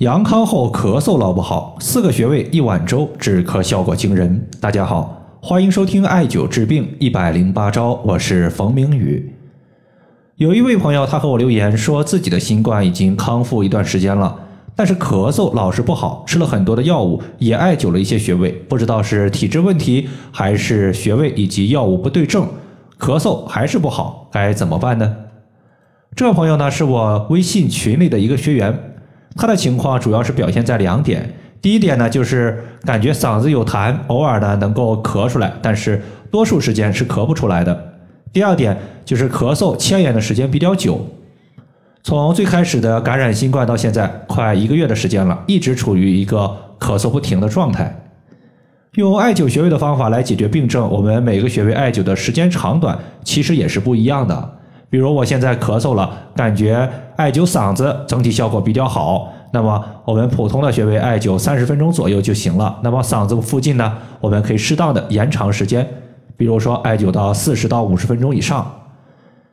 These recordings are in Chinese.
阳康后咳嗽老不好，四个穴位一碗粥止咳效果惊人。大家好，欢迎收听艾灸治病一百零八招，我是冯明宇。有一位朋友他和我留言说，自己的新冠已经康复一段时间了，但是咳嗽老是不好，吃了很多的药物，也艾灸了一些穴位，不知道是体质问题还是穴位以及药物不对症，咳嗽还是不好，该怎么办呢？这位朋友呢是我微信群里的一个学员。他的情况主要是表现在两点，第一点呢，就是感觉嗓子有痰，偶尔呢能够咳出来，但是多数时间是咳不出来的。第二点就是咳嗽牵延的时间比较久，从最开始的感染新冠到现在快一个月的时间了，一直处于一个咳嗽不停的状态。用艾灸穴位的方法来解决病症，我们每个穴位艾灸的时间长短其实也是不一样的。比如我现在咳嗽了，感觉艾灸嗓子整体效果比较好，那么我们普通的穴位艾灸三十分钟左右就行了。那么嗓子附近呢，我们可以适当的延长时间，比如说艾灸到四十到五十分钟以上。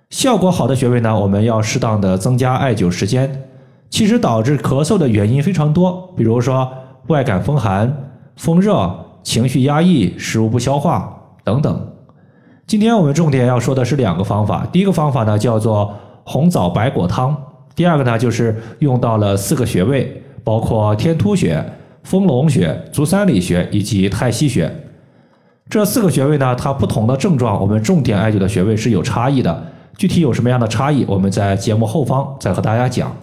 效果好的穴位呢，我们要适当的增加艾灸时间。其实导致咳嗽的原因非常多，比如说外感风寒、风热、情绪压抑、食物不消化等等。今天我们重点要说的是两个方法，第一个方法呢叫做红枣白果汤，第二个呢就是用到了四个穴位，包括天突穴、丰隆穴、足三里穴以及太溪穴。这四个穴位呢，它不同的症状，我们重点艾灸的穴位是有差异的。具体有什么样的差异，我们在节目后方再和大家讲。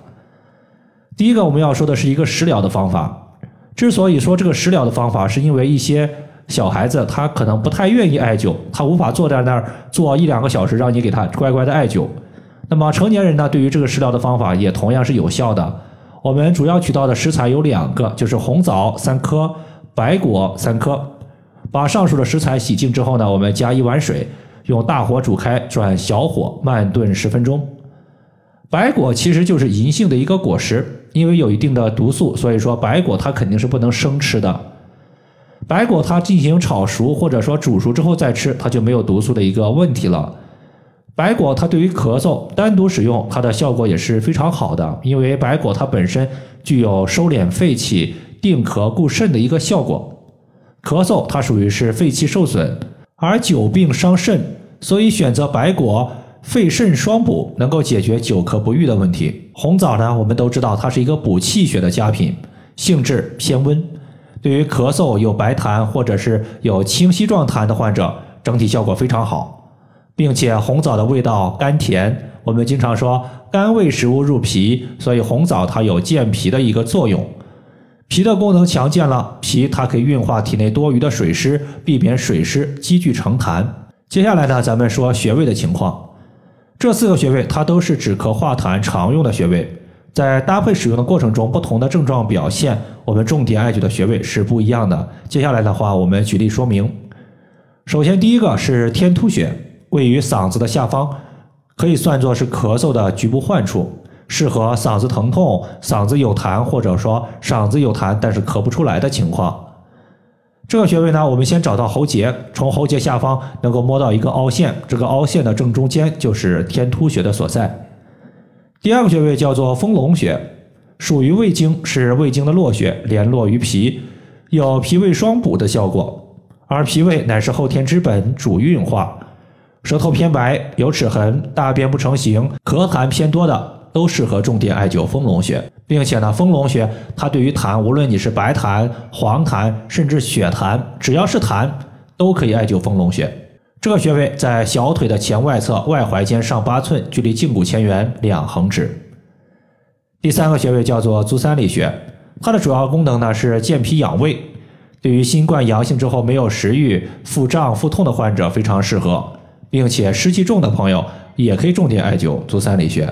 第一个我们要说的是一个食疗的方法。之所以说这个食疗的方法，是因为一些。小孩子他可能不太愿意艾灸，他无法坐在那儿坐一两个小时，让你给他乖乖的艾灸。那么成年人呢，对于这个食疗的方法也同样是有效的。我们主要取到的食材有两个，就是红枣三颗，白果三颗。把上述的食材洗净之后呢，我们加一碗水，用大火煮开，转小火慢炖十分钟。白果其实就是银杏的一个果实，因为有一定的毒素，所以说白果它肯定是不能生吃的。白果它进行炒熟或者说煮熟之后再吃，它就没有毒素的一个问题了。白果它对于咳嗽单独使用，它的效果也是非常好的，因为白果它本身具有收敛肺气、定咳固肾的一个效果。咳嗽它属于是肺气受损，而久病伤肾，所以选择白果肺肾双补，能够解决久咳不愈的问题。红枣呢，我们都知道它是一个补气血的佳品，性质偏温。对于咳嗽有白痰或者是有清晰状痰的患者，整体效果非常好，并且红枣的味道甘甜。我们经常说甘味食物入脾，所以红枣它有健脾的一个作用。脾的功能强健了，脾它可以运化体内多余的水湿，避免水湿积聚成痰。接下来呢，咱们说穴位的情况。这四个穴位它都是止咳化痰常用的穴位。在搭配使用的过程中，不同的症状表现，我们重点艾灸的穴位是不一样的。接下来的话，我们举例说明。首先，第一个是天突穴，位于嗓子的下方，可以算作是咳嗽的局部患处，适合嗓子疼痛、嗓子有痰，或者说嗓子有痰但是咳不出来的情况。这个穴位呢，我们先找到喉结，从喉结下方能够摸到一个凹陷，这个凹陷的正中间就是天突穴的所在。第二个穴位叫做丰隆穴，属于胃经，是胃经的络穴，联络于脾，有脾胃双补的效果。而脾胃乃是后天之本，主运化。舌头偏白、有齿痕、大便不成形、咳痰偏多的，都适合重点艾灸丰隆穴。并且呢，丰隆穴它对于痰，无论你是白痰、黄痰，甚至血痰，只要是痰，都可以艾灸丰隆穴。这个穴位在小腿的前外侧外踝尖上八寸，距离胫骨前缘两横指。第三个穴位叫做足三里穴，它的主要功能呢是健脾养胃，对于新冠阳性之后没有食欲、腹胀、腹痛的患者非常适合，并且湿气重的朋友也可以重点艾灸足三里穴。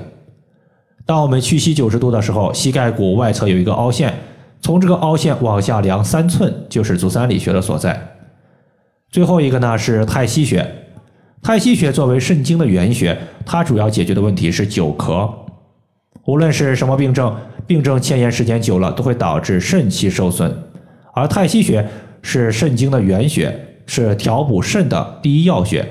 当我们屈膝九十度的时候，膝盖骨外侧有一个凹陷，从这个凹陷往下量三寸，就是足三里穴的所在。最后一个呢是太溪穴，太溪穴作为肾经的原穴，它主要解决的问题是久咳。无论是什么病症，病症牵延时间久了，都会导致肾气受损。而太溪穴是肾经的原穴，是调补肾的第一要穴。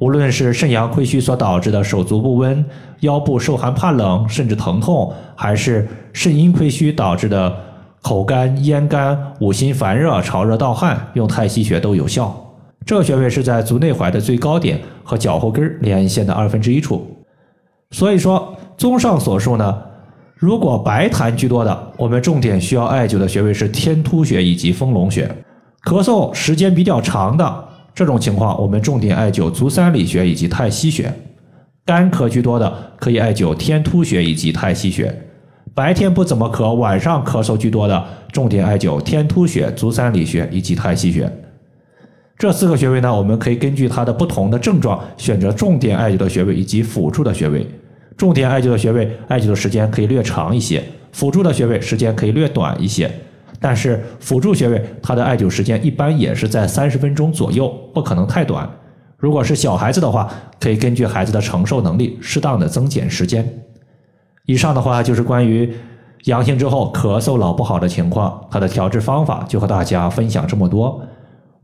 无论是肾阳亏虚所导致的手足不温、腰部受寒怕冷甚至疼痛，还是肾阴亏虚导致的口干咽干、五心烦热、潮热盗汗，用太溪穴都有效。这个穴位是在足内踝的最高点和脚后跟连线的二分之一处。所以说，综上所述呢，如果白痰居多的，我们重点需要艾灸的穴位是天突穴以及丰隆穴。咳嗽时间比较长的这种情况，我们重点艾灸足三里穴以及太溪穴。干咳居多的，可以艾灸天突穴以及太溪穴。白天不怎么咳，晚上咳嗽居多的，重点艾灸天突穴、足三里穴以及太溪穴。这四个穴位呢，我们可以根据它的不同的症状，选择重点艾灸的穴位以及辅助的穴位。重点艾灸的穴位，艾灸的时间可以略长一些；辅助的穴位，时间可以略短一些。但是辅助穴位，它的艾灸时间一般也是在三十分钟左右，不可能太短。如果是小孩子的话，可以根据孩子的承受能力，适当的增减时间。以上的话就是关于阳性之后咳嗽老不好的情况，它的调治方法就和大家分享这么多。